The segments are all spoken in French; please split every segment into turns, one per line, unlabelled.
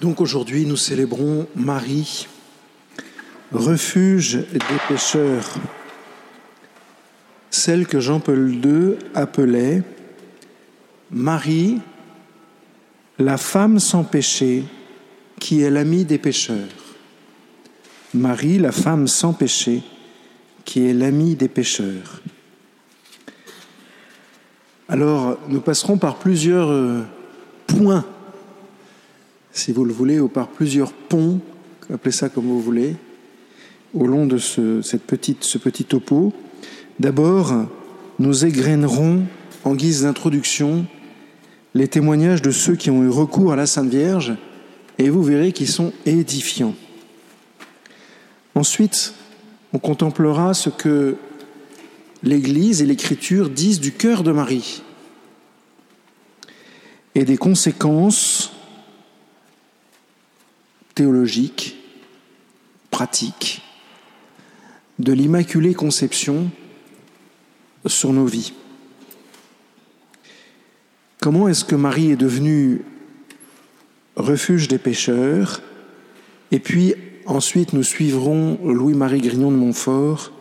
Donc aujourd'hui, nous célébrons Marie, refuge des pécheurs, celle que Jean-Paul II appelait Marie, la femme sans péché, qui est l'amie des pécheurs. Marie, la femme sans péché, qui est l'amie des pécheurs. Alors, nous passerons par plusieurs euh, points si vous le voulez, ou par plusieurs ponts, appelez ça comme vous voulez, au long de ce, cette petite, ce petit topo. D'abord, nous égrènerons en guise d'introduction les témoignages de ceux qui ont eu recours à la Sainte Vierge, et vous verrez qu'ils sont édifiants. Ensuite, on contemplera ce que l'Église et l'Écriture disent du cœur de Marie et des conséquences théologique, pratique, de l'Immaculée Conception sur nos vies. Comment est-ce que Marie est devenue refuge des pécheurs? Et puis ensuite nous suivrons Louis-Marie Grignon de Montfort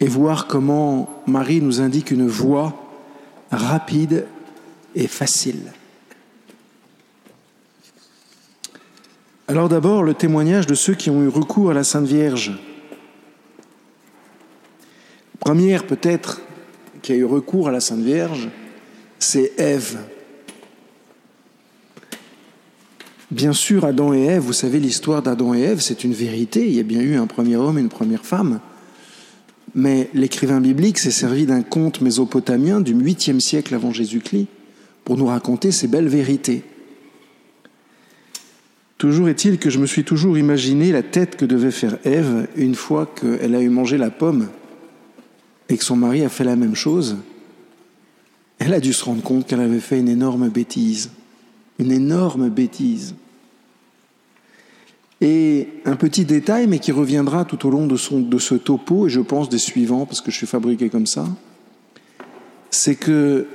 et voir comment Marie nous indique une voie rapide et facile. Alors d'abord, le témoignage de ceux qui ont eu recours à la Sainte Vierge. Première peut-être qui a eu recours à la Sainte Vierge, c'est Ève. Bien sûr, Adam et Ève, vous savez l'histoire d'Adam et Ève, c'est une vérité, il y a bien eu un premier homme et une première femme. Mais l'écrivain biblique s'est servi d'un conte mésopotamien du 8e siècle avant Jésus-Christ pour nous raconter ces belles vérités. Toujours est-il que je me suis toujours imaginé la tête que devait faire Ève une fois qu'elle a eu mangé la pomme et que son mari a fait la même chose. Elle a dû se rendre compte qu'elle avait fait une énorme bêtise. Une énorme bêtise. Et un petit détail, mais qui reviendra tout au long de, ce topo, et je pense des suivants, parce que je suis fabriqué comme ça, c'est que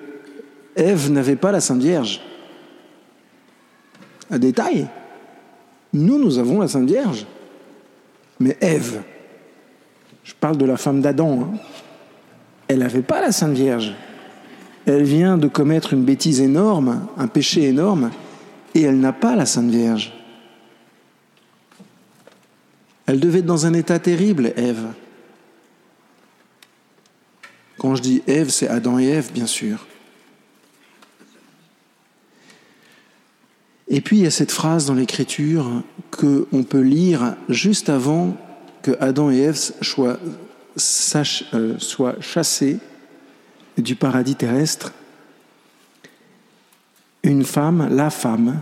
Ève n'avait pas la Sainte Vierge. Un détail, nous, nous avons la Sainte Vierge. Mais Ève, je parle de la femme d'Adam, hein, elle n'avait pas la Sainte Vierge. Elle vient de commettre une bêtise énorme, un péché énorme, et elle n'a pas la Sainte Vierge. Elle devait être dans un état terrible, Ève. Quand je dis Ève, c'est Adam et Ève, bien sûr. Et puis il y a cette phrase dans l'Écriture qu'on peut lire juste avant que Adam et Ève euh, soient chassés du paradis terrestre. Une femme, la femme,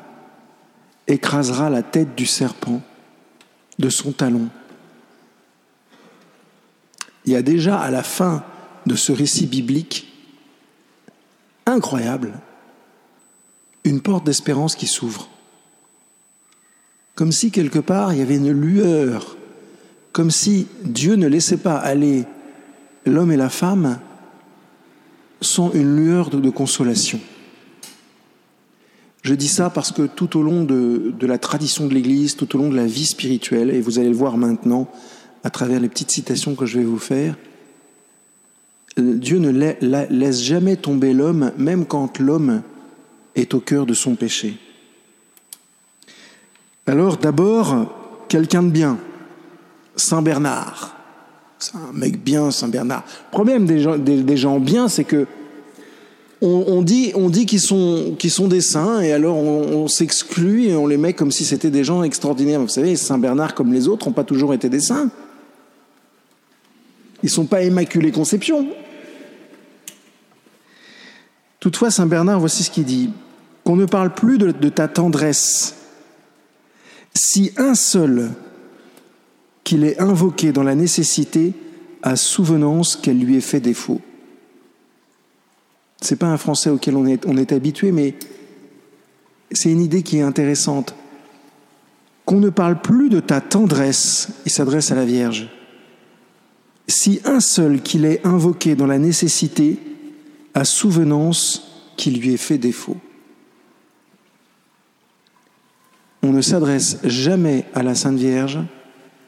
écrasera la tête du serpent de son talon. Il y a déjà à la fin de ce récit biblique incroyable une porte d'espérance qui s'ouvre. Comme si quelque part il y avait une lueur, comme si Dieu ne laissait pas aller l'homme et la femme sans une lueur de, consolation. Je dis ça parce que tout au long de, de la tradition de l'Église, tout au long de la vie spirituelle, et vous allez le voir maintenant à travers les petites citations que je vais vous faire, Dieu ne laisse jamais tomber l'homme, même quand l'homme est au cœur de son péché. Alors d'abord, quelqu'un de bien, Saint Bernard. C'est un mec bien, Saint Bernard. Le problème des gens, bien, c'est que on, dit, qu'ils sont des saints, et alors on, s'exclut et on les met comme si c'était des gens extraordinaires. Vous savez, Saint Bernard, comme les autres, n'ont pas toujours été des saints. Ils ne sont pas immaculés conception. Toutefois, Saint Bernard, voici ce qu'il dit qu'on ne parle plus de, ta tendresse. Si un seul qu'il ait invoqué dans la nécessité a souvenance qu'elle lui ait fait défaut. Ce n'est pas un français auquel on est, on est habitué, mais c'est une idée qui est intéressante. Qu'on ne parle plus de ta tendresse, il s'adresse à la Vierge. Si un seul qu'il ait invoqué dans la nécessité a souvenance qu'il lui ait fait défaut. on ne s'adresse jamais à la Sainte Vierge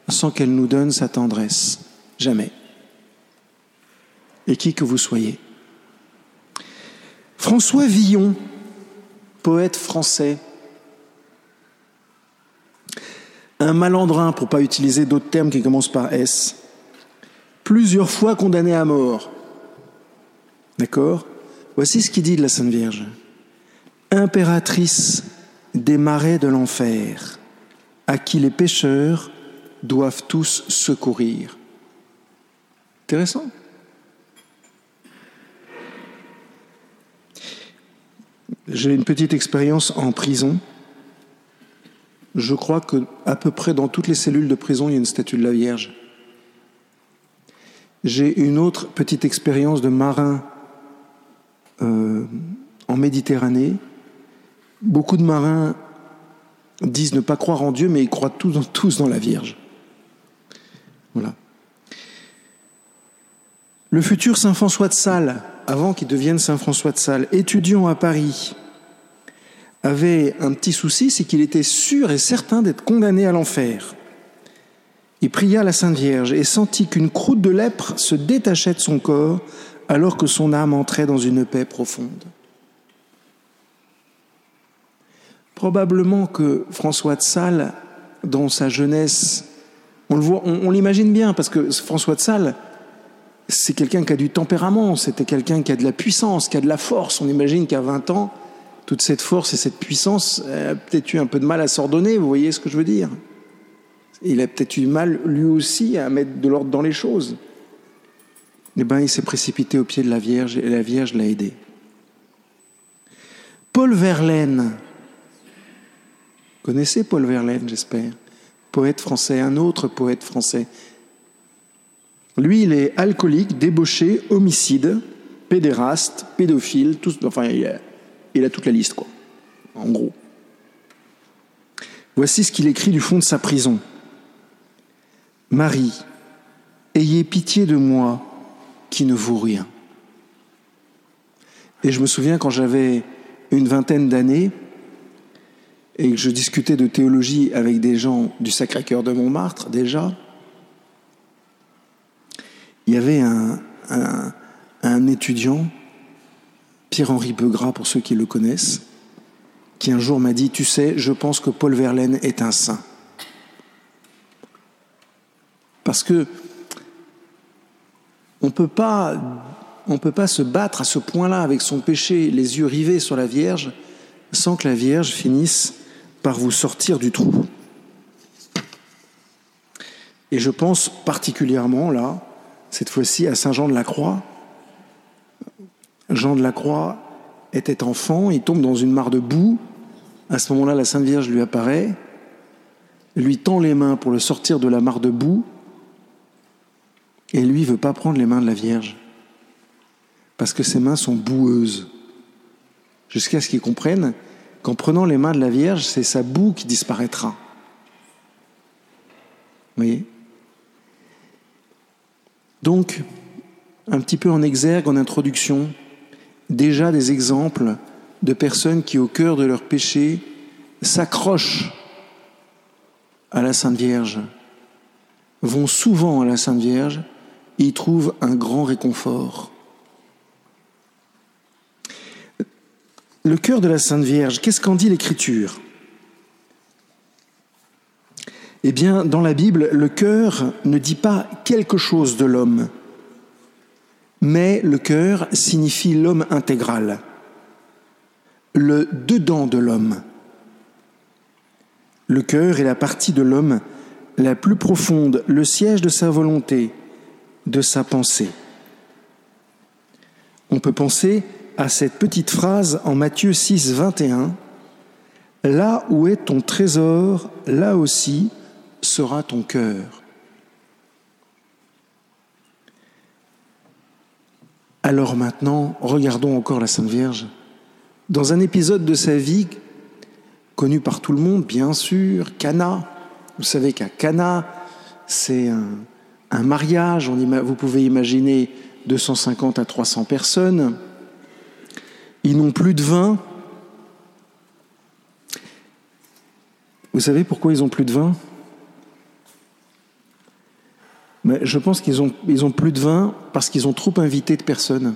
sans qu'elle nous donne sa tendresse. Jamais. Et qui que vous soyez. François Villon, poète français, un malandrin, pour pas utiliser d'autres termes qui commencent par S, plusieurs fois condamné à mort. D'accord? Voici ce qu'il dit de la Sainte Vierge. Impératrice des marais de l'enfer, à qui les pécheurs doivent tous secourir. Intéressant. J'ai une petite expérience en prison. Je crois que à peu près dans toutes les cellules de prison, il y a une statue de la Vierge. J'ai une autre petite expérience de marin euh, en Méditerranée. Beaucoup de marins disent ne pas croire en Dieu, mais ils croient tous, dans la Vierge. Voilà. Le futur Saint François de Sales, avant qu'il devienne Saint François de Sales, étudiant à Paris, avait un petit souci, c'est qu'il était sûr et certain d'être condamné à l'enfer. Il pria la Sainte Vierge et sentit qu'une croûte de lèpre se détachait de son corps alors que son âme entrait dans une paix profonde. Probablement que François de Sales, dans sa jeunesse, on le voit, on, l'imagine bien, parce que François de Sales, c'est quelqu'un qui a du tempérament, c'était quelqu'un qui a de la puissance, qui a de la force. On imagine qu'à 20 ans, toute cette force et cette puissance a peut-être eu un peu de mal à s'ordonner, vous voyez ce que je veux dire? Il a peut-être eu mal, lui aussi, à mettre de l'ordre dans les choses. Eh bien, il s'est précipité au pied de la Vierge et la Vierge l'a aidé. Paul Verlaine, connaissez Paul Verlaine, j'espère, poète français, un autre poète français. Lui, il est alcoolique, débauché, homicide, pédéraste, pédophile, tout, enfin, il a, il a toute la liste, quoi, en gros. Voici ce qu'il écrit du fond de sa prison. Marie, ayez pitié de moi, qui ne vaut rien. Et je me souviens quand j'avais une vingtaine d'années et que je discutais de théologie avec des gens du Sacré-Cœur de Montmartre déjà, il y avait un, un, étudiant, Pierre-Henri Beugras pour ceux qui le connaissent, qui un jour m'a dit, tu sais, je pense que Paul Verlaine est un saint. Parce que on ne peut pas se battre à ce point-là avec son péché, les yeux rivés sur la Vierge, sans que la Vierge finisse par vous sortir du trou. Et je pense particulièrement là, cette fois-ci, à Saint Jean de la Croix. Jean de la Croix était enfant, il tombe dans une mare de boue. À ce moment-là, la Sainte Vierge lui apparaît, lui tend les mains pour le sortir de la mare de boue, et lui veut pas prendre les mains de la Vierge, parce que ses mains sont boueuses, jusqu'à ce qu'il comprenne qu'en prenant les mains de la Vierge, c'est sa boue qui disparaîtra. Vous voyez? Donc, un petit peu en exergue, en introduction, déjà des exemples de personnes qui, au cœur de leur péché, s'accrochent à la Sainte Vierge, vont souvent à la Sainte Vierge y trouve un grand réconfort. Le cœur de la Sainte Vierge, qu'est-ce qu'en dit l'Écriture? Eh bien, dans la Bible, le cœur ne dit pas quelque chose de l'homme, mais le cœur signifie l'homme intégral, le dedans de l'homme. Le cœur est la partie de l'homme la plus profonde, le siège de sa volonté, de sa pensée. On peut penser à cette petite phrase en Matthieu 6, 21, Là où est ton trésor, là aussi sera ton cœur. Alors maintenant, regardons encore la Sainte Vierge. Dans un épisode de sa vie, connu par tout le monde, bien sûr, Cana. Vous savez qu'à Cana, c'est un, mariage, vous pouvez imaginer 250 à 300 personnes. Ils n'ont plus de vin. Vous savez pourquoi ils ont plus de vin? Je pense qu'ils ont, ils ont plus de vin parce qu'ils ont trop invité de personnes.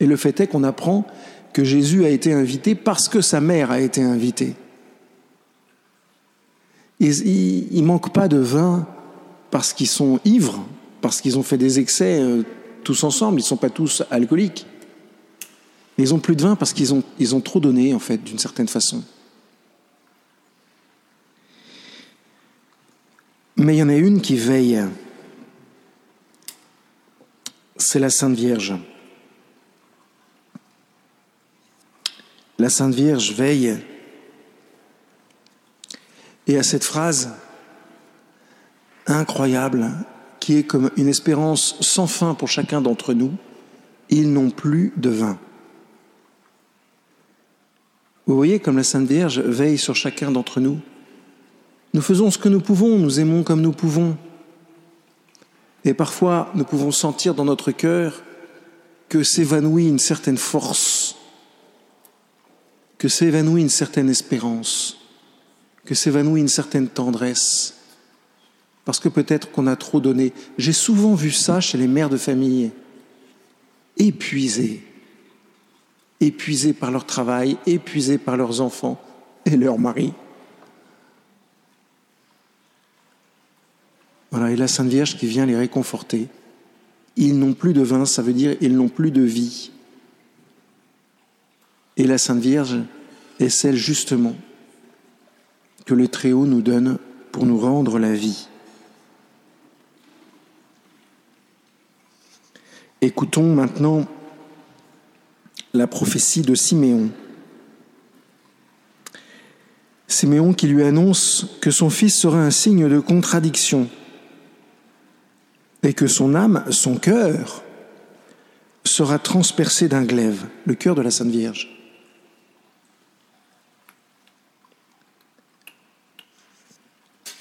Et le fait est qu'on apprend que Jésus a été invité parce que sa mère a été invitée. Ils ne manquent pas de vin parce qu'ils sont ivres, parce qu'ils ont fait des excès euh, tous ensemble, ils ne sont pas tous alcooliques. Ils ont plus de vin parce qu'ils ont, ils ont trop donné, en fait, d'une certaine façon. Mais il y en a une qui veille. C'est la Sainte Vierge. La Sainte Vierge veille. Et à cette phrase incroyable, qui est comme une espérance sans fin pour chacun d'entre nous, ils n'ont plus de vin. Vous voyez comme la Sainte Vierge veille sur chacun d'entre nous. Nous faisons ce que nous pouvons, nous aimons comme nous pouvons. Et parfois, nous pouvons sentir dans notre cœur que s'évanouit une certaine force, que s'évanouit une certaine espérance, que s'évanouit une certaine tendresse, parce que peut-être qu'on a trop donné. J'ai souvent vu ça chez les mères de famille, épuisées, épuisées par leur travail, épuisées par leurs enfants et leurs maris. Voilà, et la Sainte Vierge qui vient les réconforter. Ils n'ont plus de vin, ça veut dire ils n'ont plus de vie. Et la Sainte Vierge est celle justement que le Très-Haut nous donne pour nous rendre la vie. Écoutons maintenant la prophétie de Siméon. Siméon qui lui annonce que son fils sera un signe de contradiction et que son âme, son cœur, sera transpercé d'un glaive, le cœur de la Sainte Vierge.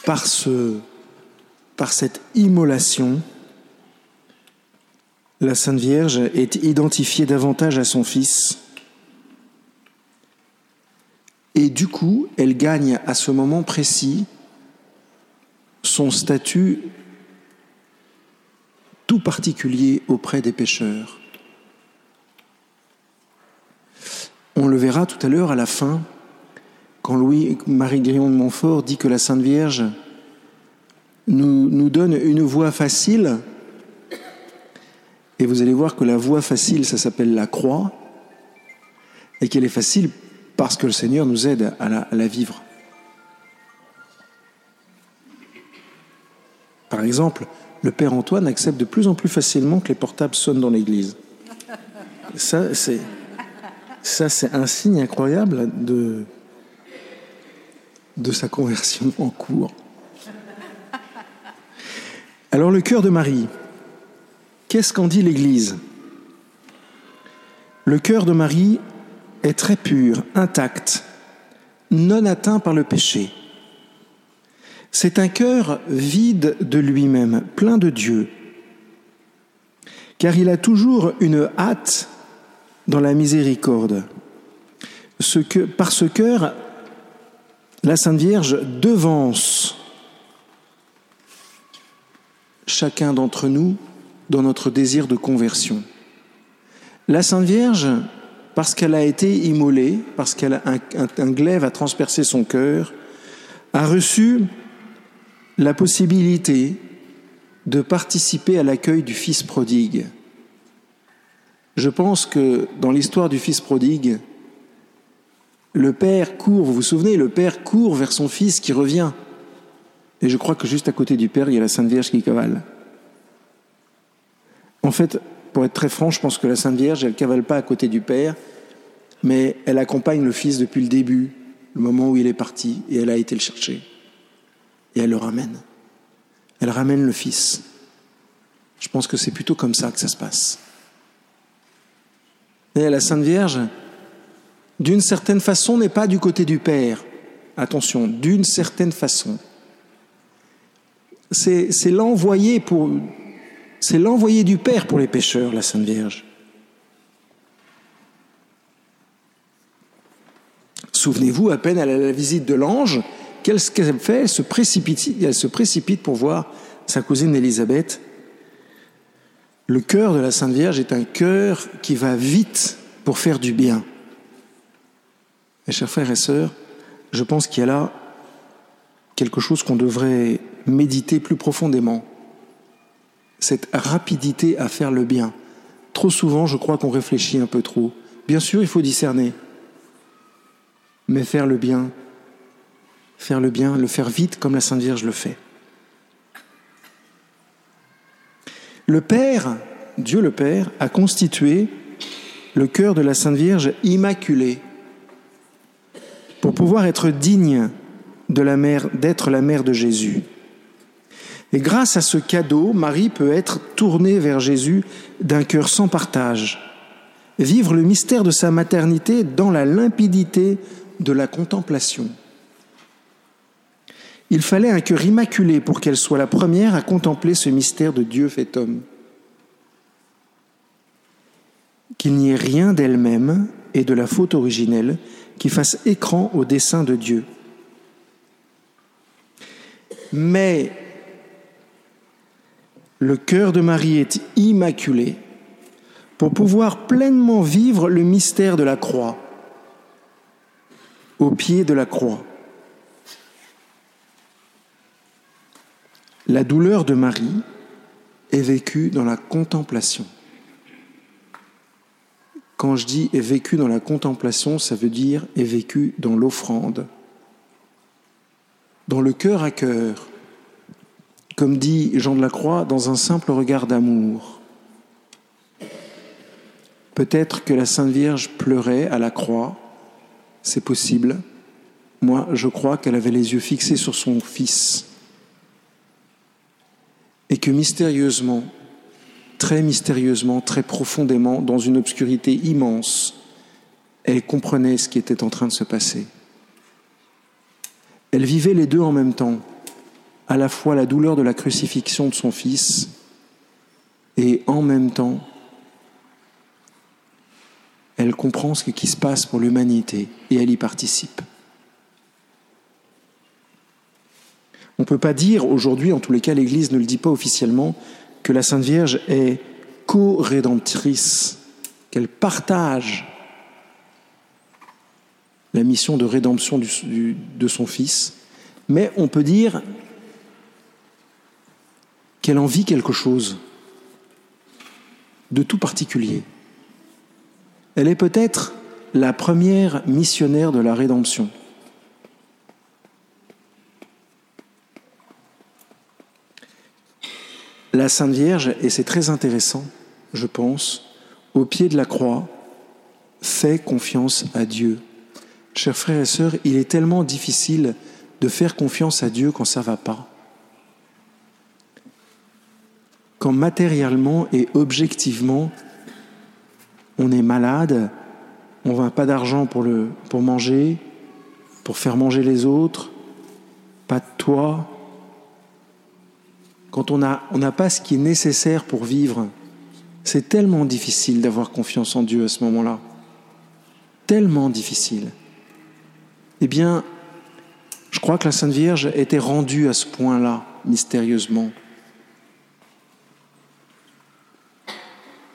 Par, ce, par cette immolation, la Sainte Vierge est identifiée davantage à son Fils. Et du coup, elle gagne à ce moment précis son statut tout particulier auprès des pécheurs. On le verra tout à l'heure à la fin, quand Louis-Marie Grillon de Montfort dit que la Sainte Vierge nous donne une voie facile, et vous allez voir que la voie facile, ça s'appelle la croix, et qu'elle est facile parce que le Seigneur nous aide à la, vivre. Par exemple, le Père Antoine accepte de plus en plus facilement que les portables sonnent dans l'église. Ça, c'est, ça, c'est un signe incroyable de, de sa conversion en cours. Alors, le cœur de Marie, qu'est-ce qu'en dit l'Église? Le cœur de Marie est très pur, intact, non atteint par le péché. C'est un cœur vide de lui-même, plein de Dieu, car il a toujours une hâte dans la miséricorde. Par ce cœur, la Sainte Vierge devance chacun d'entre nous dans notre désir de conversion. La Sainte Vierge, parce qu'elle a été immolée, parce qu'elle a un, un, un glaive a transpercé son cœur, a reçu la possibilité de participer à l'accueil du Fils prodigue. Je pense que dans l'histoire du Fils prodigue, le Père court, vous vous souvenez, le Père court vers son Fils qui revient. Et je crois que juste à côté du Père, il y a la Sainte Vierge qui cavale. En fait, pour être très franc, je pense que la Sainte Vierge, elle ne cavale pas à côté du Père, mais elle accompagne le Fils depuis le début, le moment où il est parti, et elle a été le chercher et elle le ramène. Elle ramène le Fils. Je pense que c'est plutôt comme ça que ça se passe. Et la Sainte Vierge, d'une certaine façon, n'est pas du côté du Père. Attention, d'une certaine façon. C'est l'envoyé pour, c'est l'envoyé du Père pour les pécheurs, la Sainte Vierge. Souvenez-vous, à peine a la visite de l'ange, qu'est-ce qu'elle fait elle se, précipite, elle se précipite pour voir sa cousine Élisabeth. Le cœur de la Sainte Vierge est un cœur qui va vite pour faire du bien. Mes chers frères et sœurs, je pense qu'il y a là quelque chose qu'on devrait méditer plus profondément. Cette rapidité à faire le bien. Trop souvent, je crois qu'on réfléchit un peu trop. Bien sûr, il faut discerner. Mais faire le bien, faire le bien, le faire vite comme la Sainte Vierge le fait. Le Père, Dieu le Père, a constitué le cœur de la Sainte Vierge immaculé pour pouvoir être digne d'être la mère de Jésus. Et grâce à ce cadeau, Marie peut être tournée vers Jésus d'un cœur sans partage, vivre le mystère de sa maternité dans la limpidité de la contemplation. Il fallait un cœur immaculé pour qu'elle soit la première à contempler ce mystère de Dieu fait homme. Qu'il n'y ait rien d'elle-même et de la faute originelle qui fasse écran au dessein de Dieu. Mais le cœur de Marie est immaculé pour pouvoir pleinement vivre le mystère de la croix, au pied de la croix. La douleur de Marie est vécue dans la contemplation. Quand je dis est vécue dans la contemplation, ça veut dire est vécue dans l'offrande, dans le cœur à cœur, comme dit Jean de la Croix, dans un simple regard d'amour. Peut-être que la Sainte Vierge pleurait à la croix, c'est possible. Moi, je crois qu'elle avait les yeux fixés sur son Fils. Et que mystérieusement, très mystérieusement, très profondément, dans une obscurité immense, elle comprenait ce qui était en train de se passer. Elle vivait les deux en même temps à la fois la douleur de la crucifixion de son Fils et en même temps, elle comprend ce qui se passe pour l'humanité et elle y participe. On ne peut pas dire aujourd'hui, en tous les cas l'Église ne le dit pas officiellement, que la Sainte Vierge est co-rédemptrice, qu'elle partage la mission de rédemption de son Fils, mais on peut dire qu'elle en vit quelque chose de tout particulier. Elle est peut-être la première missionnaire de la rédemption. La Sainte Vierge, et c'est très intéressant, je pense, au pied de la croix, fait confiance à Dieu. Chers frères et sœurs, il est tellement difficile de faire confiance à Dieu quand ça ne va pas. Quand matériellement et objectivement, on est malade, on n'a pas d'argent pour, manger, pour faire manger les autres, pas de toit, quand on n'a pas ce qui est nécessaire pour vivre, c'est tellement difficile d'avoir confiance en Dieu à ce moment-là. Tellement difficile. Eh bien, je crois que la Sainte Vierge était rendue à ce point-là, mystérieusement.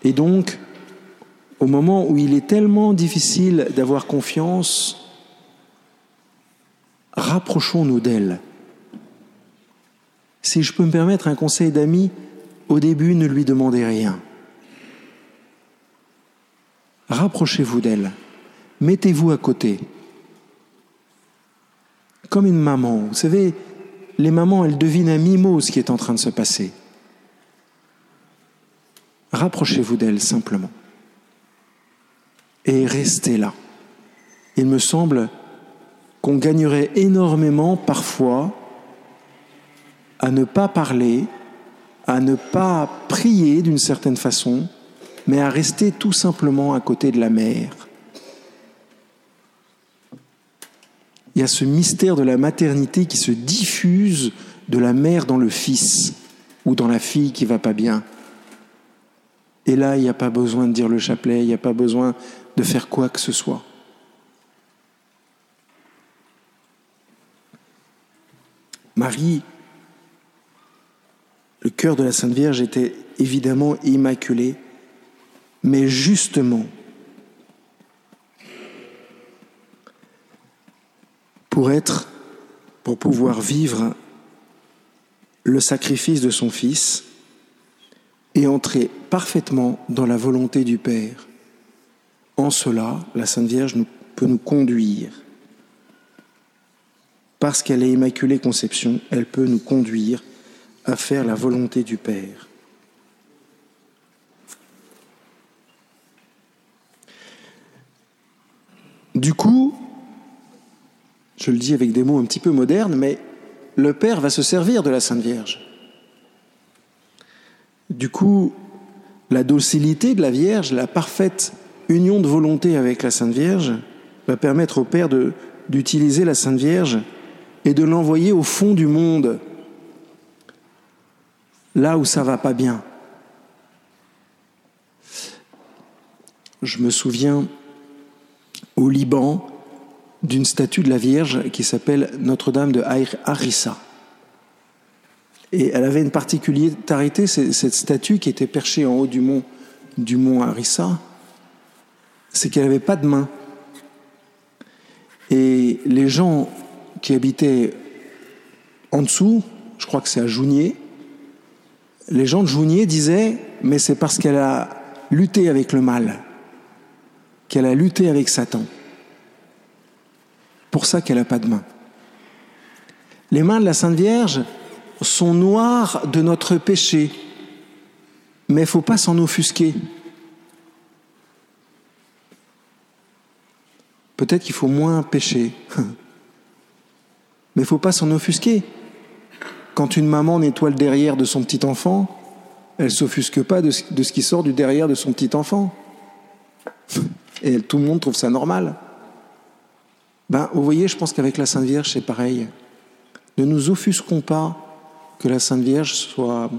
Et donc, au moment où il est tellement difficile d'avoir confiance, rapprochons-nous d'elle. Si je peux me permettre un conseil d'ami, au début, ne lui demandez rien. Rapprochez-vous d'elle. Mettez-vous à côté. Comme une maman. Vous savez, les mamans, elles devinent à mi-mot ce qui est en train de se passer. Rapprochez-vous d'elle simplement. Et restez là. Il me semble qu'on gagnerait énormément parfois à ne pas parler, à ne pas prier d'une certaine façon, mais à rester tout simplement à côté de la mère. Il y a ce mystère de la maternité qui se diffuse de la mère dans le fils ou dans la fille qui va pas bien. Et là, il n'y a pas besoin de dire le chapelet, il n'y a pas besoin de faire quoi que ce soit. Marie, le cœur de la Sainte Vierge était évidemment immaculé, mais justement, pour être, pour pouvoir vivre le sacrifice de son Fils, et entrer parfaitement dans la volonté du Père. En cela, la Sainte Vierge peut nous conduire. Parce qu'elle est Immaculée Conception, elle peut nous conduire à faire la volonté du Père. Du coup, je le dis avec des mots un petit peu modernes, mais le Père va se servir de la Sainte Vierge. Du coup, la docilité de la Vierge, la parfaite union de volonté avec la Sainte Vierge, va permettre au Père d'utiliser la Sainte Vierge et de l'envoyer au fond du monde, là où ça va pas bien. Je me souviens au Liban, d'une statue de la Vierge qui s'appelle Notre-Dame de Harissa. Et elle avait une particularité, cette statue qui était perchée en haut du mont, du mont Harissa, c'est qu'elle n'avait pas de main. Et les gens qui habitaient en dessous, je crois que c'est à Jounier, les gens de Jounier disaient, mais c'est parce qu'elle a lutté avec le mal, qu'elle a lutté avec Satan pour ça qu'elle n'a pas de main. Les mains de la Sainte Vierge sont noires de notre péché, mais il ne faut pas s'en offusquer. Peut-être qu'il faut moins pécher, mais il ne faut pas s'en offusquer. Quand une maman nettoie le derrière de son petit enfant, elle ne s'offusque pas de ce qui sort du derrière de son petit enfant. Et tout le monde trouve ça normal. Ben, vous voyez, je pense qu'avec la Sainte Vierge, c'est pareil. Ne nous offusquons pas que la Sainte Vierge soit,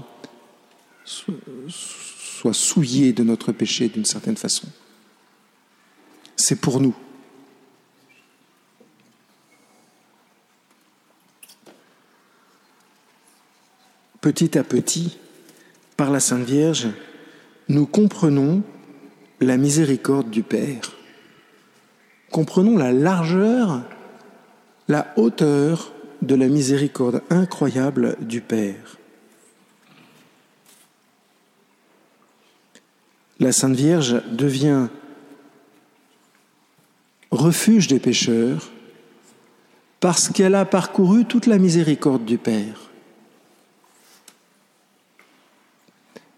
souillée de notre péché d'une certaine façon. C'est pour nous. Petit à petit, par la Sainte Vierge, nous comprenons la miséricorde du Père comprenons la largeur, la hauteur de la miséricorde incroyable du Père. La Sainte Vierge devient refuge des pécheurs parce qu'elle a parcouru toute la miséricorde du Père.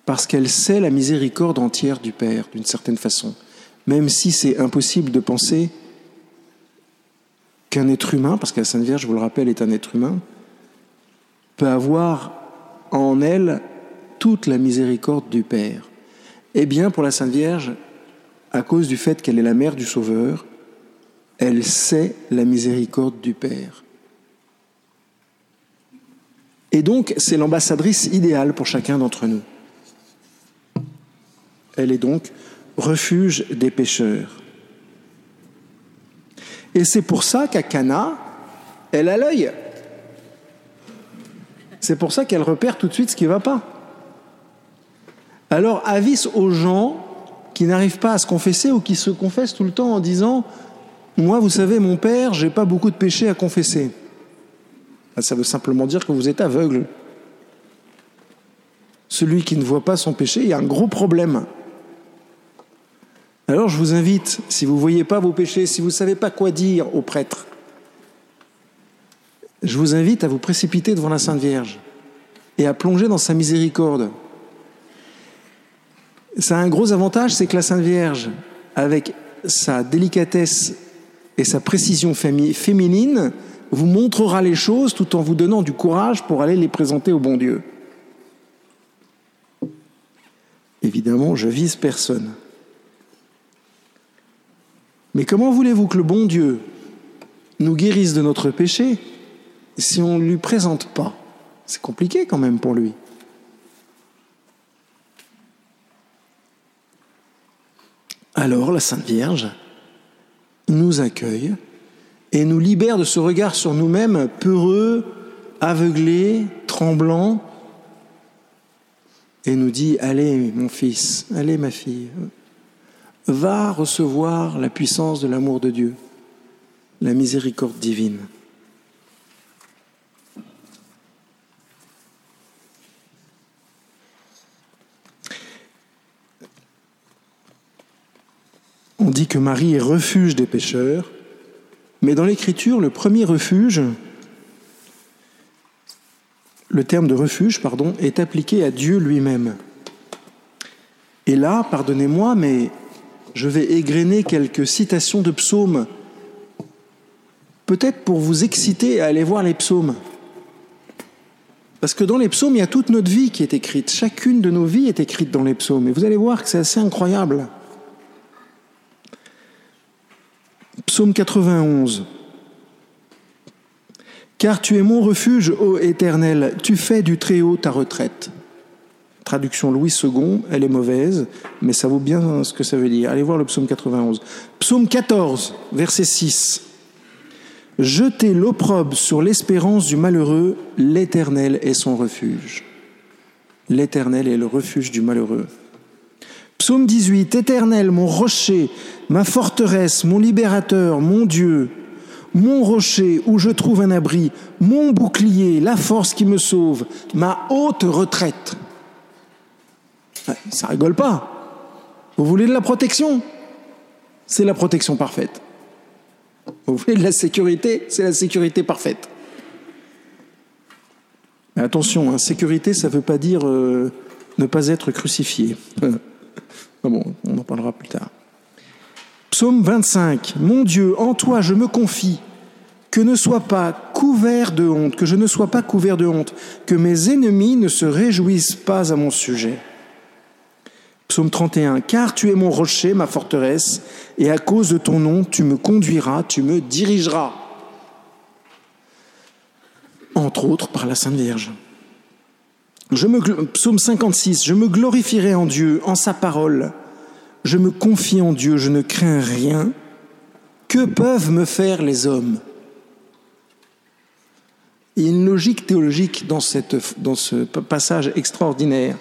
Parce qu'elle sait la miséricorde entière du Père, d'une certaine façon. Même si c'est impossible de penser qu'un être humain, parce que la Sainte Vierge, je vous le rappelle, est un être humain, peut avoir en elle toute la miséricorde du Père. Eh bien, pour la Sainte Vierge, à cause du fait qu'elle est la mère du Sauveur, elle sait la miséricorde du Père. Et donc, c'est l'ambassadrice idéale pour chacun d'entre nous. Elle est donc refuge des pécheurs. Et c'est pour ça qu'à Cana, elle a l'œil. C'est pour ça qu'elle repère tout de suite ce qui ne va pas. Alors avis aux gens qui n'arrivent pas à se confesser ou qui se confessent tout le temps en disant Moi, vous savez, mon père, j'ai pas beaucoup de péchés à confesser. Ah, ça veut simplement dire que vous êtes aveugle. Celui qui ne voit pas son péché, il y a un gros problème. Alors je vous invite, si vous ne voyez pas vos péchés, si vous ne savez pas quoi dire au prêtre, je vous invite à vous précipiter devant la Sainte Vierge et à plonger dans sa miséricorde. Ça a un gros avantage, c'est que la Sainte Vierge, avec sa délicatesse et sa précision féminine, vous montrera les choses tout en vous donnant du courage pour aller les présenter au bon Dieu. Évidemment, je vise personne. Mais comment voulez-vous que le bon Dieu nous guérisse de notre péché si on ne lui présente pas? C'est compliqué quand même pour lui. Alors la Sainte Vierge nous accueille et nous libère de ce regard sur nous-mêmes peureux, aveuglé, tremblant, et nous dit, allez mon fils, allez ma fille, va recevoir la puissance de l'amour de Dieu, la miséricorde divine. On dit que Marie est refuge des pécheurs, mais dans l'Écriture, le premier refuge, le terme de refuge, pardon, est appliqué à Dieu lui-même. Et là, pardonnez-moi, mais je vais égrener quelques citations de psaumes, peut-être pour vous exciter à aller voir les psaumes. Parce que dans les psaumes, il y a toute notre vie qui est écrite. Chacune de nos vies est écrite dans les psaumes. Et vous allez voir que c'est assez incroyable. Psaume 91. Car tu es mon refuge, ô Éternel, tu fais du Très-Haut ta retraite. Traduction Louis II, elle est mauvaise, mais ça vaut bien ce que ça veut dire. Allez voir le psaume 91. Psaume 14, verset 6. Jetez l'opprobre sur l'espérance du malheureux, l'Éternel est son refuge. L'Éternel est le refuge du malheureux. Psaume 18, Éternel, mon rocher, ma forteresse, mon libérateur, mon Dieu, mon rocher où je trouve un abri, mon bouclier, la force qui me sauve, ma haute retraite. Ça rigole pas. Vous voulez de la protection? C'est la protection parfaite. Vous voulez de la sécurité? C'est la sécurité parfaite. Mais attention, hein, sécurité, ça ne veut pas dire euh, ne pas être crucifié. bon, on en parlera plus tard. Psaume 25. Mon Dieu, en toi je me confie, que ne sois pas couvert de honte, que je ne sois pas couvert de honte, que mes ennemis ne se réjouissent pas à mon sujet. Psaume 31. Car tu es mon rocher, ma forteresse, et à cause de ton nom, tu me conduiras, tu me dirigeras. Entre autres par la Sainte Vierge. Je me, psaume 56, je me glorifierai en Dieu, en sa parole. Je me confie en Dieu, je ne crains rien. Que peuvent me faire les hommes? Il y a une logique théologique dans, ce passage extraordinaire.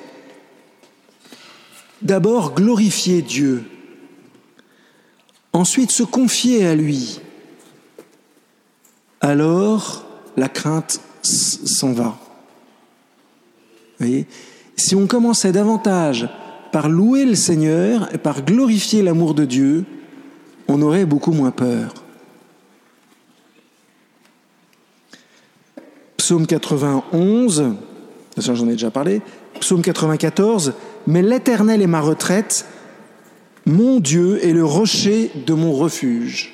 D'abord, glorifier Dieu. Ensuite, se confier à lui. Alors, la crainte s'en va si on commençait davantage par louer le Seigneur et par glorifier l'amour de Dieu, on aurait beaucoup moins peur. Psaume 91, j'en ai déjà parlé, Psaume 94, mais l'Éternel est ma retraite, mon Dieu est le rocher de mon refuge.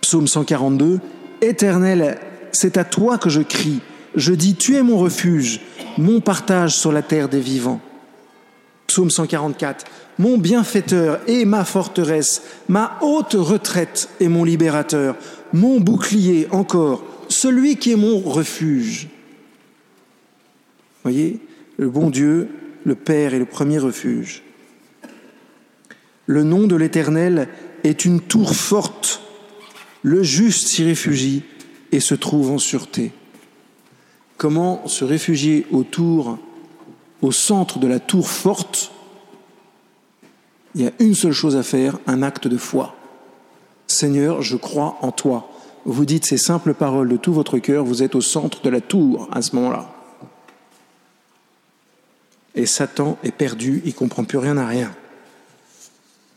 Psaume 142, Éternel c'est à toi que je crie. Je dis, tu es mon refuge, mon partage sur la terre des vivants. Psaume 144. Mon bienfaiteur et ma forteresse, ma haute retraite et mon libérateur, mon bouclier encore, celui qui est mon refuge. Voyez, le bon Dieu, le Père est le premier refuge. Le nom de l'Éternel est une tour forte. Le juste s'y réfugie et se trouve en sûreté. Comment se réfugier autour, au centre de la tour forte Il y a une seule chose à faire, un acte de foi. Seigneur, je crois en toi. Vous dites ces simples paroles de tout votre cœur, vous êtes au centre de la tour à ce moment-là. Et Satan est perdu, il comprend plus rien à rien.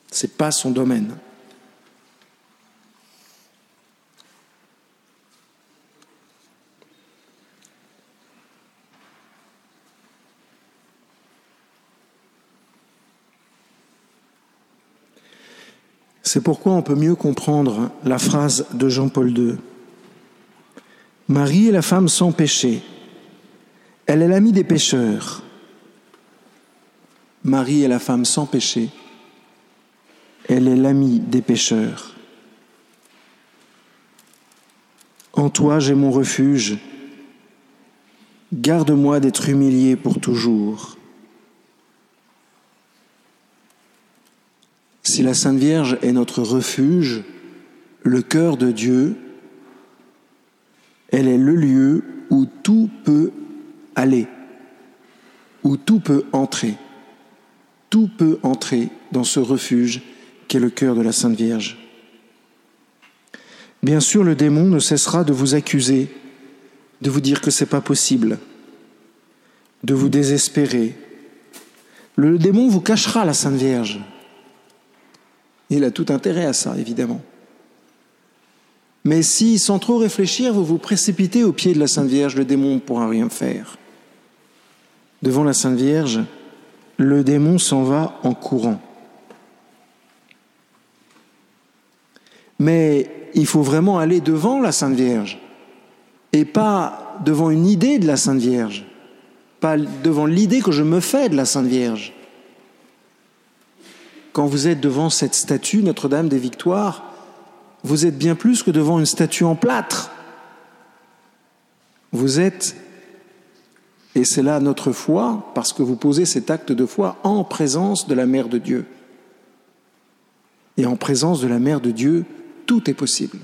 C'est pas son domaine. C'est pourquoi on peut mieux comprendre la phrase de Jean-Paul II. Marie est la femme sans péché. Elle est l'amie des pécheurs. Marie est la femme sans péché. Elle est l'amie des pécheurs. En toi j'ai mon refuge. Garde-moi d'être humilié pour toujours. Si la Sainte Vierge est notre refuge, le cœur de Dieu, elle est le lieu où tout peut aller, où tout peut entrer. Tout peut entrer dans ce refuge qu'est le cœur de la Sainte Vierge. Bien sûr, le démon ne cessera de vous accuser, de vous dire que ce n'est pas possible, de vous désespérer. Le démon vous cachera la Sainte Vierge. Il a tout intérêt à ça, évidemment. Mais si, sans trop réfléchir, vous vous précipitez au pied de la Sainte Vierge, le démon ne pourra rien faire. Devant la Sainte Vierge, le démon s'en va en courant. Mais il faut vraiment aller devant la Sainte Vierge et pas devant une idée de la Sainte Vierge, pas devant l'idée que je me fais de la Sainte Vierge. Quand vous êtes devant cette statue Notre-Dame des Victoires, vous êtes bien plus que devant une statue en plâtre. Vous êtes, et c'est là notre foi, parce que vous posez cet acte de foi en présence de la Mère de Dieu. Et en présence de la Mère de Dieu, tout est possible.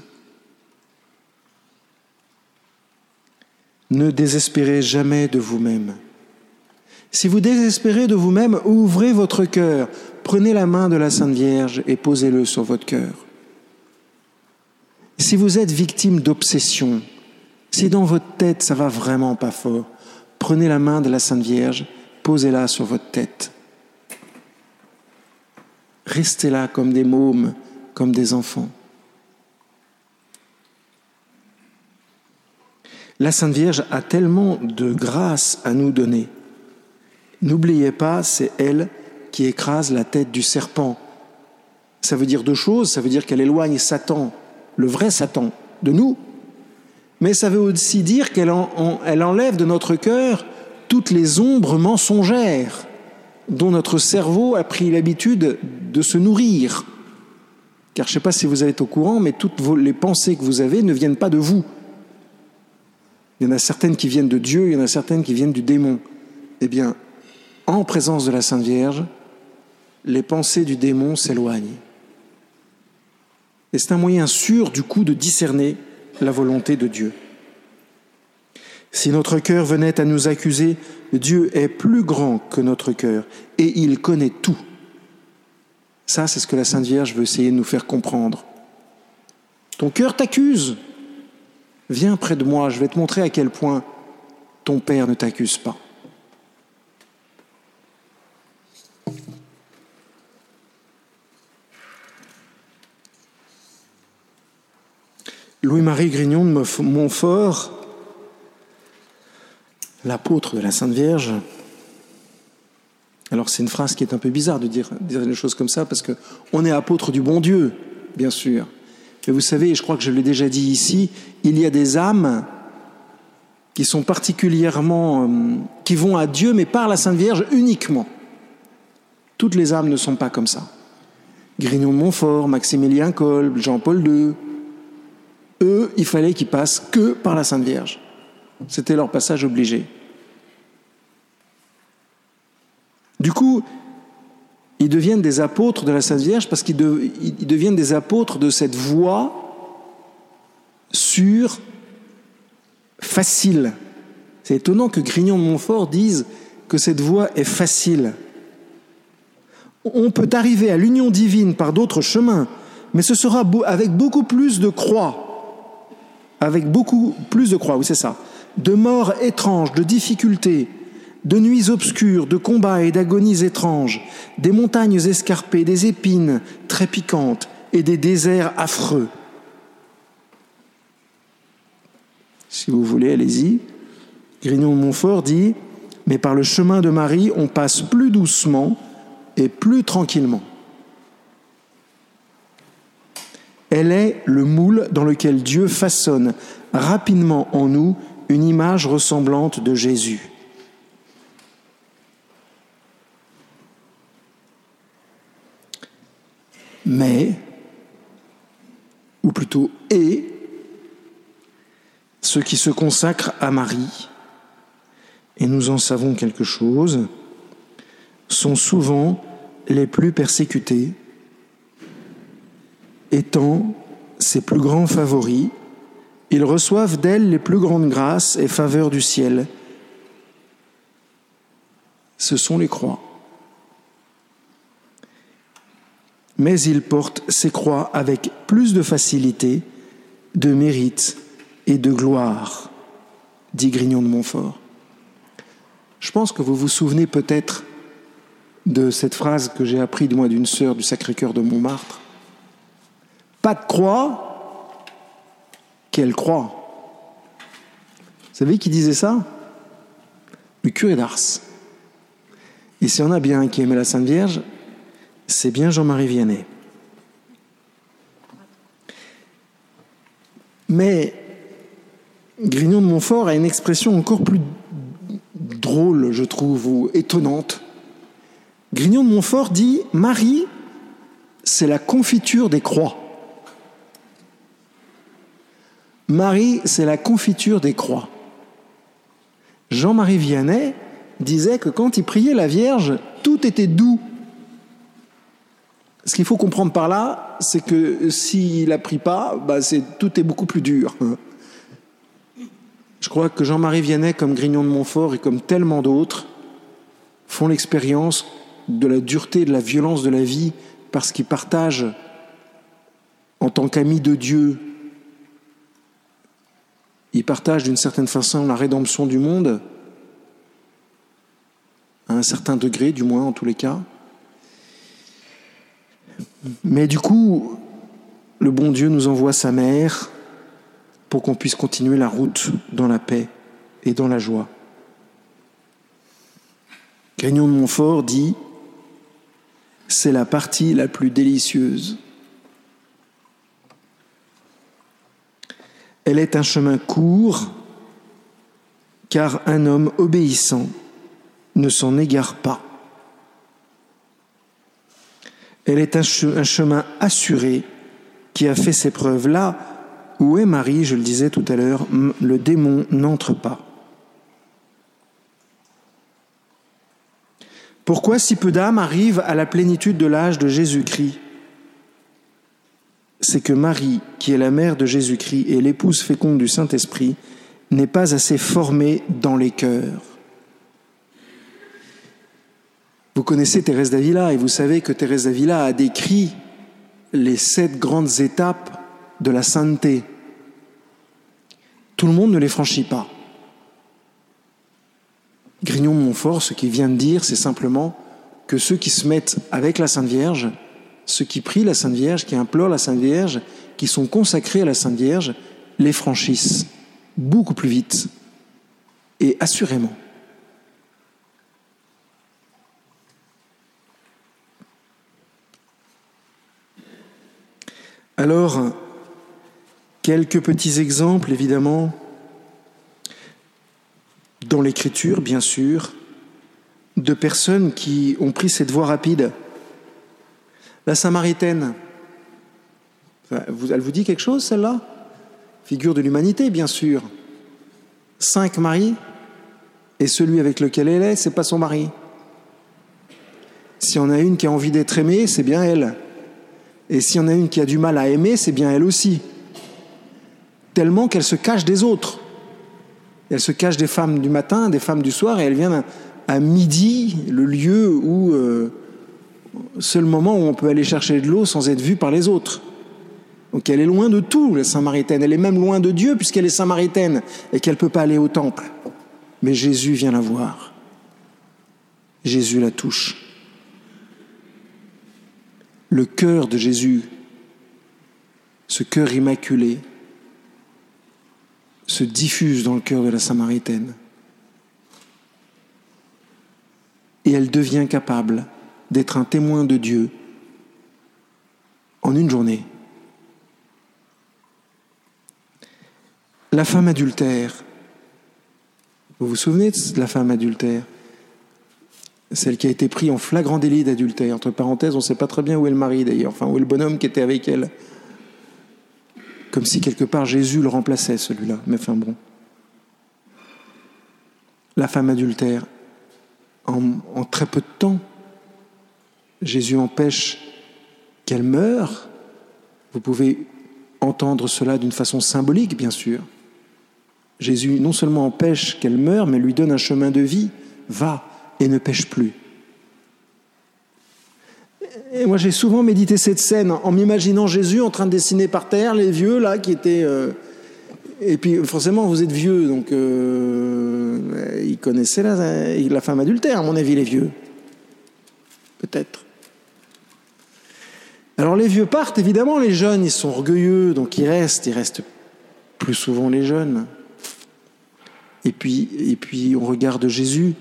Ne désespérez jamais de vous-même. Si vous désespérez de vous-même, ouvrez votre cœur, prenez la main de la Sainte Vierge et posez-le sur votre cœur. Si vous êtes victime d'obsession, si dans votre tête ça va vraiment pas fort, prenez la main de la Sainte Vierge, posez-la sur votre tête. Restez là comme des mômes, comme des enfants. La Sainte Vierge a tellement de grâce à nous donner. N'oubliez pas, c'est elle qui écrase la tête du serpent. Ça veut dire deux choses. Ça veut dire qu'elle éloigne Satan, le vrai Satan, de nous. Mais ça veut aussi dire qu'elle enlève de notre cœur toutes les ombres mensongères dont notre cerveau a pris l'habitude de se nourrir. Car je ne sais pas si vous êtes au courant, mais toutes les pensées que vous avez ne viennent pas de vous. Il y en a certaines qui viennent de Dieu, il y en a certaines qui viennent du démon. Eh bien, en présence de la Sainte Vierge, les pensées du démon s'éloignent. Et c'est un moyen sûr, du coup, de discerner la volonté de Dieu. Si notre cœur venait à nous accuser, Dieu est plus grand que notre cœur et il connaît tout. Ça, c'est ce que la Sainte Vierge veut essayer de nous faire comprendre. Ton cœur t'accuse. Viens près de moi, je vais te montrer à quel point ton Père ne t'accuse pas. Louis-Marie Grignon de Montfort, l'apôtre de la Sainte Vierge. Alors c'est une phrase qui est un peu bizarre de dire, des choses comme ça parce que on est apôtre du bon Dieu, bien sûr. Mais vous savez, et je crois que je l'ai déjà dit ici, il y a des âmes qui sont particulièrement, euh, qui vont à Dieu, mais par la Sainte Vierge uniquement. Toutes les âmes ne sont pas comme ça. Grignon de Montfort, Maximilien Kolb, Jean-Paul II, eux, il fallait qu'ils passent que par la Sainte Vierge. C'était leur passage obligé. Du coup, ils deviennent des apôtres de la Sainte Vierge parce qu'ils deviennent des apôtres de cette voie sûre, facile. C'est étonnant que Grignon de Montfort dise que cette voie est facile. On peut arriver à l'union divine par d'autres chemins, mais ce sera avec beaucoup plus de croix avec beaucoup plus de croix, oui c'est ça, de morts étranges, de difficultés, de nuits obscures, de combats et d'agonies étranges, des montagnes escarpées, des épines très piquantes et des déserts affreux. Si vous voulez, allez-y. Grignon Montfort dit Mais par le chemin de Marie, on passe plus doucement et plus tranquillement. Elle est le moule dans lequel Dieu façonne rapidement en nous une image ressemblante de Jésus. Mais, ou plutôt et, ceux qui se consacrent à Marie, et nous en savons quelque chose, sont souvent les plus persécutés étant ses plus grands favoris, ils reçoivent d'elle les plus grandes grâces et faveurs du ciel. Ce sont les croix. Mais ils portent ces croix avec plus de facilité, de mérite et de gloire, dit Grignon de Montfort. Je pense que vous vous souvenez peut-être de cette phrase que j'ai apprise moi d'une sœur du Sacré-Cœur de Montmartre. Pas de croix, quelle croix Vous savez qui disait ça? Le curé d'Ars. Et s'il y en a bien qui aimait la Sainte Vierge, c'est bien Jean-Marie Vianney. Mais Grignon de Montfort a une expression encore plus drôle, je trouve, ou étonnante. Grignon de Montfort dit Marie, c'est la confiture des croix. Marie, c'est la confiture des croix. Jean-Marie Vianney disait que quand il priait la Vierge, tout était doux. Ce qu'il faut comprendre par là, c'est que s'il la prie pas, bah tout est beaucoup plus dur. Je crois que Jean-Marie Vianney, comme Grignon de Montfort et comme tellement d'autres, font l'expérience de la dureté, de la violence de la vie, parce qu'ils partagent, en tant qu'amis de Dieu, ils partagent d'une certaine façon la rédemption du monde, à un certain degré, du moins en tous les cas. Mais du coup, le bon Dieu nous envoie sa mère pour qu'on puisse continuer la route dans la paix et dans la joie. Grignon de Montfort dit C'est la partie la plus délicieuse. Elle est un chemin court, car un homme obéissant ne s'en égare pas. Elle est un, chemin assuré qui a fait ses preuves là où est Marie, je le disais tout à l'heure, le démon n'entre pas. Pourquoi si peu d'âmes arrivent à la plénitude de l'âge de Jésus-Christ? C'est que Marie, qui est la mère de Jésus-Christ et l'épouse féconde du Saint-Esprit, n'est pas assez formée dans les cœurs. Vous connaissez Thérèse d'Avila et vous savez que Thérèse d'Avila a décrit les sept grandes étapes de la sainteté. Tout le monde ne les franchit pas. Grignon Montfort, ce qu'il vient de dire, c'est simplement que ceux qui se mettent avec la Sainte Vierge, ceux qui prient la Sainte Vierge, qui implorent la Sainte Vierge, qui sont consacrés à la Sainte Vierge, les franchissent beaucoup plus vite et assurément. Alors, Quelques petits exemples, évidemment, dans l'Écriture, bien sûr, de personnes qui ont pris cette voie rapide. La Samaritaine, elle vous dit quelque chose, celle-là? Figure de l'humanité, bien sûr. Cinq maris, et celui avec lequel elle est, c'est pas son mari. Si on a une qui a envie d'être aimée, c'est bien elle. Et si on a une qui a du mal à aimer, c'est bien elle aussi tellement qu'elle se cache des autres. Elle se cache des femmes du matin, des femmes du soir, et elle vient à, midi, le lieu où, euh, seul moment où on peut aller chercher de l'eau sans être vu par les autres. Donc elle est loin de tout, la Samaritaine. Elle est même loin de Dieu puisqu'elle est Samaritaine et qu'elle ne peut pas aller au temple. Mais Jésus vient la voir. Jésus la touche. Le cœur de Jésus, ce cœur immaculé, se diffuse dans le cœur de la Samaritaine. Et elle devient capable d'être un témoin de Dieu en une journée. La femme adultère. Vous vous souvenez de la femme adultère? Celle qui a été prise en flagrant délit d'adultère. Entre parenthèses, on ne sait pas très bien où est le mari d'ailleurs, enfin où est le bonhomme qui était avec elle comme si quelque part Jésus le remplaçait, celui-là. Mais enfin bon. La femme adultère, en, très peu de temps, Jésus empêche qu'elle meure. Vous pouvez entendre cela d'une façon symbolique, bien sûr. Jésus non seulement empêche qu'elle meure, mais lui donne un chemin de vie. Va et ne pêche plus. Et moi, j'ai souvent médité cette scène en m'imaginant Jésus en train de dessiner par terre les vieux là qui étaient. Euh, et puis, forcément, vous êtes vieux, donc euh, ils connaissaient la, la femme adultère, à mon avis, les vieux. Peut-être. Alors les vieux partent, évidemment, les jeunes, ils sont orgueilleux, donc ils restent, ils restent plus souvent les jeunes. Et puis, et puis on regarde Jésus.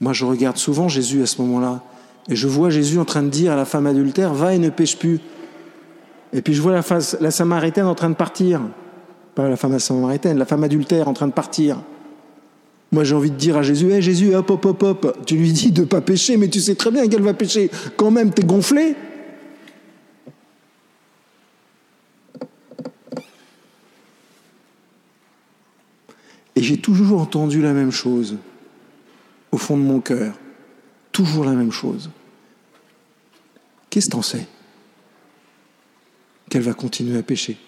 Moi, je regarde souvent Jésus à ce moment-là. Et je vois Jésus en train de dire à la femme adultère, va et ne pêche plus. Et puis je vois la, la Samaritaine en train de partir. Pas la femme samaritaine, la femme adultère en train de partir. Moi, j'ai envie de dire à Jésus, hé Jésus, hop, hop, hop, hop, tu lui dis de ne pas pécher, mais tu sais très bien qu'elle va pécher. Quand même, t'es gonflé. Et j'ai toujours entendu la même chose au fond de mon cœur. Toujours la même chose. Qu'est-ce que t'en sais Qu'elle va continuer à pécher.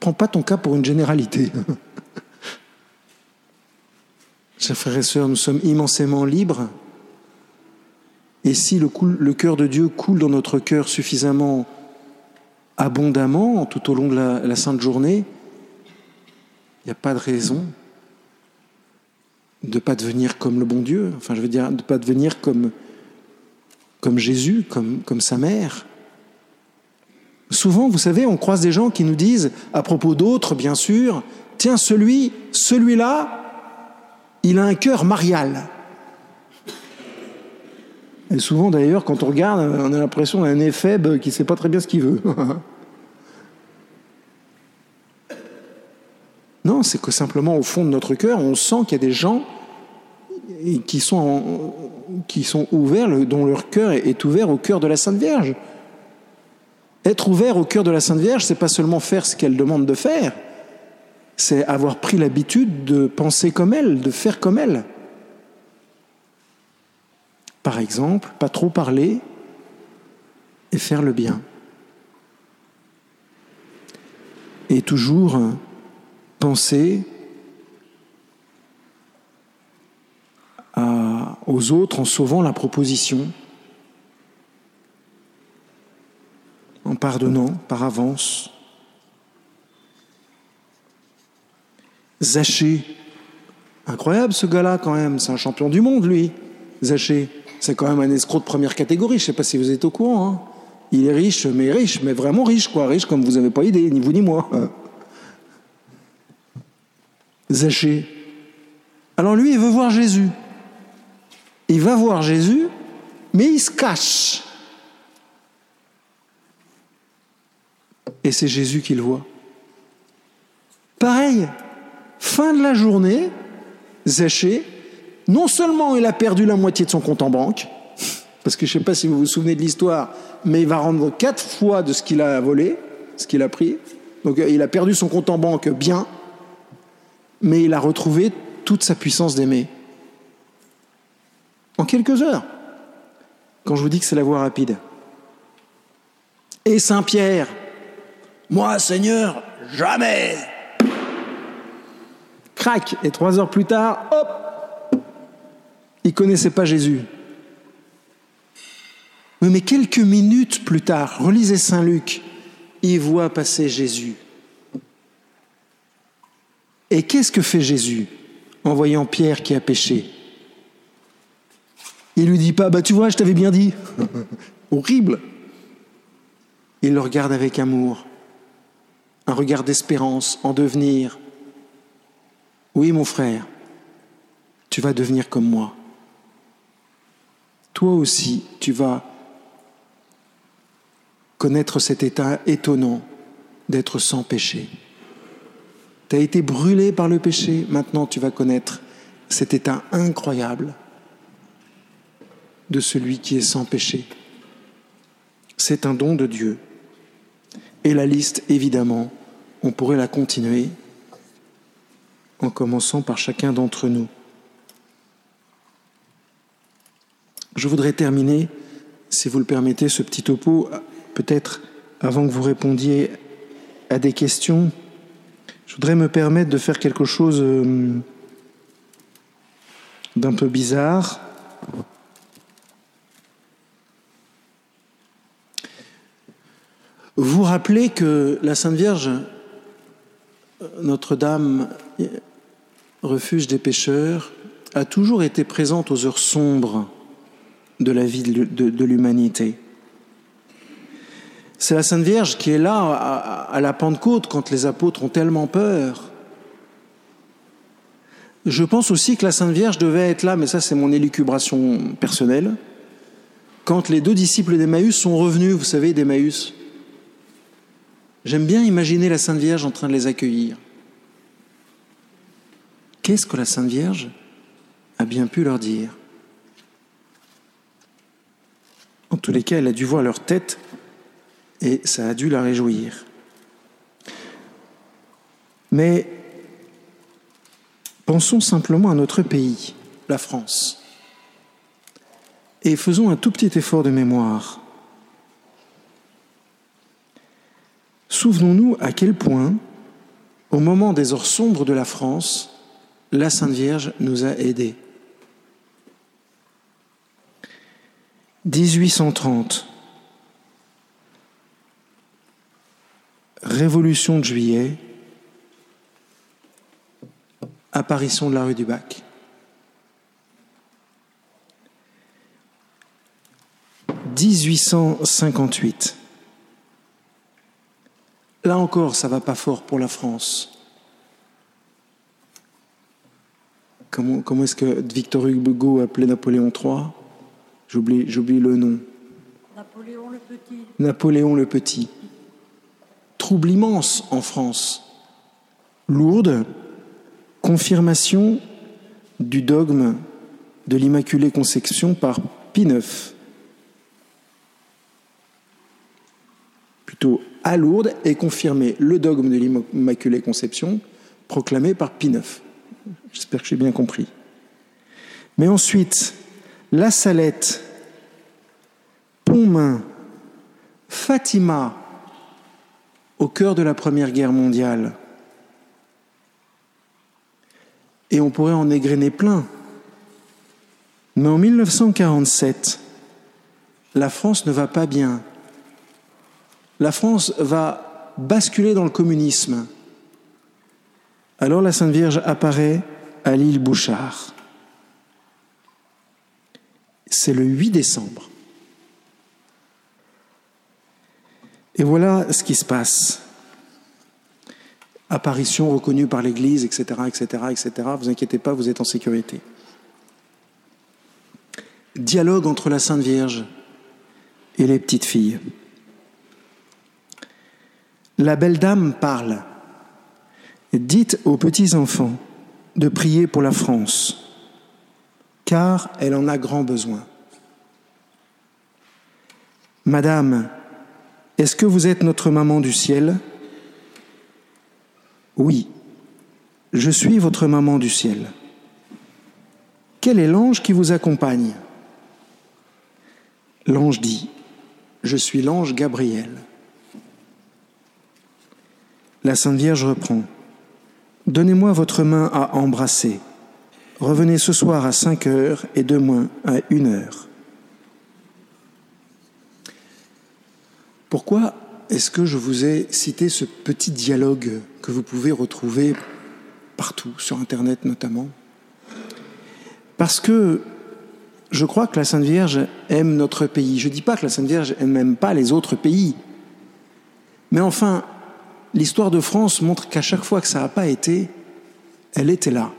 Prends pas ton cas pour une généralité. Chers frères et sœurs, nous sommes immensément libres. Et si le, cœur de Dieu coule dans notre cœur suffisamment abondamment tout au long de la sainte journée, il n'y a pas de raison de pas devenir comme le bon Dieu, enfin je veux dire, de pas devenir comme, Jésus, comme, sa mère. Souvent, vous savez, on croise des gens qui nous disent, à propos d'autres, bien sûr, tiens, celui, celui-là, il a un cœur marial. Et souvent, d'ailleurs, quand on regarde, on a l'impression d'un éphèbe qui sait pas très bien ce qu'il veut. non, c'est que simplement, au fond de notre cœur, on sent qu'il y a des gens qui sont, qui sont ouverts, dont leur cœur est ouvert au cœur de la Sainte Vierge. Être ouvert au cœur de la Sainte Vierge, c'est pas seulement faire ce qu'elle demande de faire, c'est avoir pris l'habitude de penser comme elle, de faire comme elle. Par exemple, pas trop parler et faire le bien. Et toujours penser aux autres en sauvant la proposition en pardonnant par avance. Zaché, incroyable ce gars-là quand même, c'est un champion du monde lui, Zaché. C'est quand même un escroc de première catégorie, je ne sais pas si vous êtes au courant. Hein. Il est riche, mais riche, mais vraiment riche, quoi. Riche comme vous n'avez pas idée, ni vous ni moi. Zaché. Alors lui, il veut voir Jésus. Il va voir Jésus, mais il se cache. et c'est Jésus qui le voit. Pareil, fin de la journée, Zéché, non seulement il a perdu la moitié de son compte en banque, parce que je ne sais pas si vous vous souvenez de l'histoire, mais il va rendre quatre fois de ce qu'il a volé, ce qu'il a pris. Donc il a perdu son compte en banque bien, mais il a retrouvé toute sa puissance d'aimer. En quelques heures, quand je vous dis que c'est la voie rapide. Et Saint Pierre, moi, Seigneur, jamais. Crac, et trois heures plus tard, hop, il connaissait pas Jésus. Mais quelques minutes plus tard, relisez Saint Luc, il voit passer Jésus. Et qu'est-ce que fait Jésus en voyant Pierre qui a péché? Il lui dit pas, bah tu vois, je t'avais bien dit. Horrible. Il le regarde avec amour un regard d'espérance en devenir. Oui, mon frère, tu vas devenir comme moi. Toi aussi, tu vas connaître cet état étonnant d'être sans péché. Tu as été brûlé par le péché, maintenant tu vas connaître cet état incroyable de celui qui est sans péché. C'est un don de Dieu. Et la liste, évidemment, on pourrait la continuer en commençant par chacun d'entre nous. Je voudrais terminer, si vous le permettez, ce petit topo, peut-être avant que vous répondiez à des questions, je voudrais me permettre de faire quelque chose euh, d'un peu bizarre. Vous rappelez que la Sainte Vierge, Notre-Dame, refuge des pécheurs, a toujours été présente aux heures sombres de la vie de, l'humanité. C'est la Sainte Vierge qui est là à la Pentecôte quand les apôtres ont tellement peur. Je pense aussi que la Sainte Vierge devait être là, mais ça c'est mon élucubration personnelle, quand les deux disciples d'Emmaüs sont revenus, vous savez, d'Emmaüs. J'aime bien imaginer la Sainte Vierge en train de les accueillir. Qu'est-ce que la Sainte Vierge a bien pu leur dire? En tous les cas, elle a dû voir leur tête et ça a dû la réjouir. Mais pensons simplement à notre pays, la France, et faisons un tout petit effort de mémoire. Souvenons-nous à quel point, au moment des heures sombres de la France, la Sainte Vierge nous a aidés. 1830, Révolution de juillet, apparition de la rue du Bac. « 1858. Là encore, ça va pas fort pour la France. Comment, comment est-ce que Victor Hugo appelait Napoléon III J'oublie, j'oublie le nom.
Napoléon le Petit.
Napoléon le Petit. Trouble immense en France. Lourde, confirmation du dogme de l'Immaculée Conception par Pie IX. Plutôt à Lourdes est confirmé le dogme de l'Immaculée Conception proclamé par Pie IX. J'espère que j'ai bien compris. Mais ensuite, La Salette, Pontmain, Fatima, au cœur de la Première Guerre mondiale. Et on pourrait en égrener plein. Mais en 1947, la France ne va pas bien. La France va basculer dans le communisme. Alors la Sainte Vierge apparaît à l'île Bouchard. C'est le 8 décembre. Et voilà ce qui se passe. Apparition reconnue par l'Église, etc., etc., etc. Vous inquiétez pas, vous êtes en sécurité. Dialogue entre la Sainte Vierge et les petites filles. La belle dame parle. Dites aux petits enfants de prier pour la France, car elle en a grand besoin. Madame, est-ce que vous êtes notre maman du ciel? Oui, je suis votre maman du ciel. Quel est l'ange qui vous accompagne? L'ange dit, je suis l'ange Gabriel. La Sainte Vierge reprend, Donnez-moi votre main à embrasser. Revenez ce soir à 5 heures et demain à 1 heure. Pourquoi est-ce que je vous ai cité ce petit dialogue que vous pouvez retrouver partout, sur Internet notamment? Parce que je crois que la Sainte Vierge aime notre pays. Je ne dis pas que la Sainte Vierge n'aime pas les autres pays. Mais enfin, l'histoire de France montre qu'à chaque fois que ça n'a pas été, elle était là.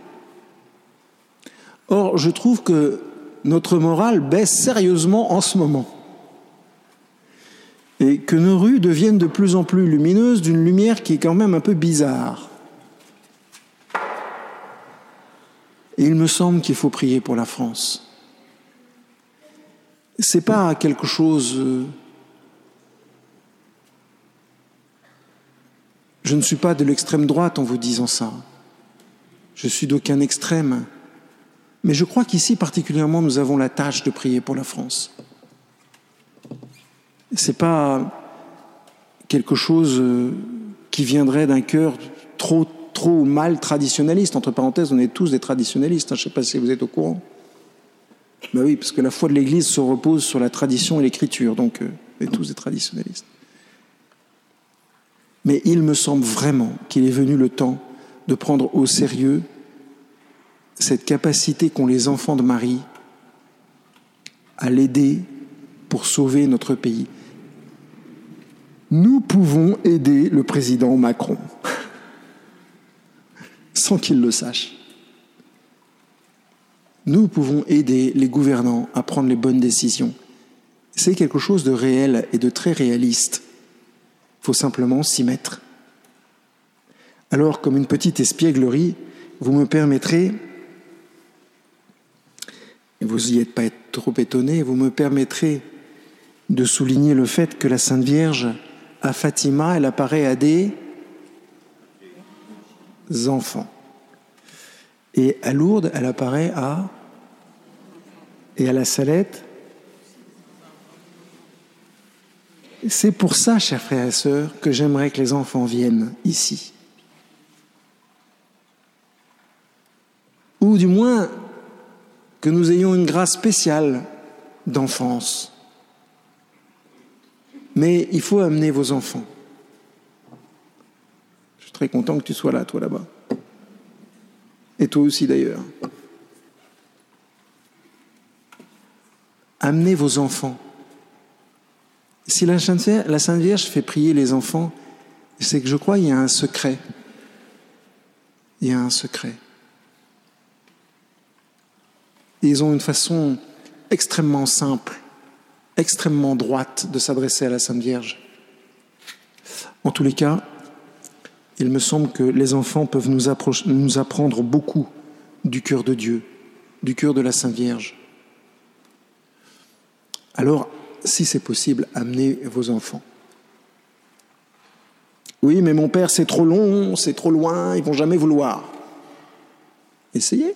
Or, je trouve que notre morale baisse sérieusement en ce moment et que nos rues deviennent de plus en plus lumineuses d'une lumière qui est quand même un peu bizarre. Et il me semble qu'il faut prier pour la France. C'est pas quelque chose. Je ne suis pas de l'extrême droite en vous disant ça. Je suis d'aucun extrême. Mais je crois qu'ici particulièrement nous avons la tâche de prier pour la France. C'est pas quelque chose euh, qui viendrait d'un cœur trop, trop mal traditionnaliste. Entre parenthèses, on est tous des traditionnalistes. Hein. Je ne sais pas si vous êtes au courant. Ben oui, parce que la foi de l'Église se repose sur la tradition et l'écriture. Donc, euh, on est tous des traditionnalistes. Mais il me semble vraiment qu'il est venu le temps de prendre au sérieux cette capacité qu'ont les enfants de Marie à l'aider pour sauver notre pays. Nous pouvons aider le président Macron sans qu'il le sache. Nous pouvons aider les gouvernants à prendre les bonnes décisions. C'est quelque chose de réel et de très réaliste. Il faut simplement s'y mettre. Alors, comme une petite espièglerie, vous me permettrez, et vous n'y êtes pas trop étonné, vous me permettrez de souligner le fait que la Sainte Vierge, à Fatima, elle apparaît à des enfants. Et à Lourdes, elle apparaît à... Et à la Salette C'est pour ça, chers frères et sœurs, que j'aimerais que les enfants viennent ici. Ou du moins que nous ayons une grâce spéciale d'enfance. Mais il faut amener vos enfants. Je suis très content que tu sois là, toi là-bas. Et toi aussi d'ailleurs. Amenez vos enfants. Si la Sainte, Vierge, fait prier les enfants, c'est que je crois qu'il y a un secret. Il y a un secret. ils ont une façon extrêmement simple, extrêmement droite de s'adresser à la Sainte Vierge. En tous les cas, il me semble que les enfants peuvent nous, nous apprendre beaucoup du cœur de Dieu, du cœur de la Sainte Vierge. Alors, si c'est possible, amenez vos enfants. Oui, mais mon père, c'est trop long, c'est trop loin, ils vont jamais vouloir. Essayez.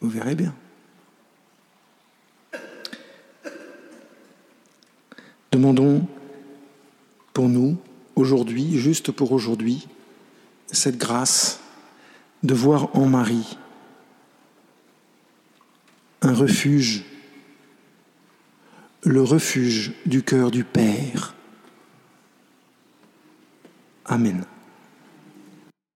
Vous verrez bien. Demandons pour nous, aujourd'hui, juste pour aujourd'hui, cette grâce de voir en Marie un refuge, le refuge du cœur du Père. Amen.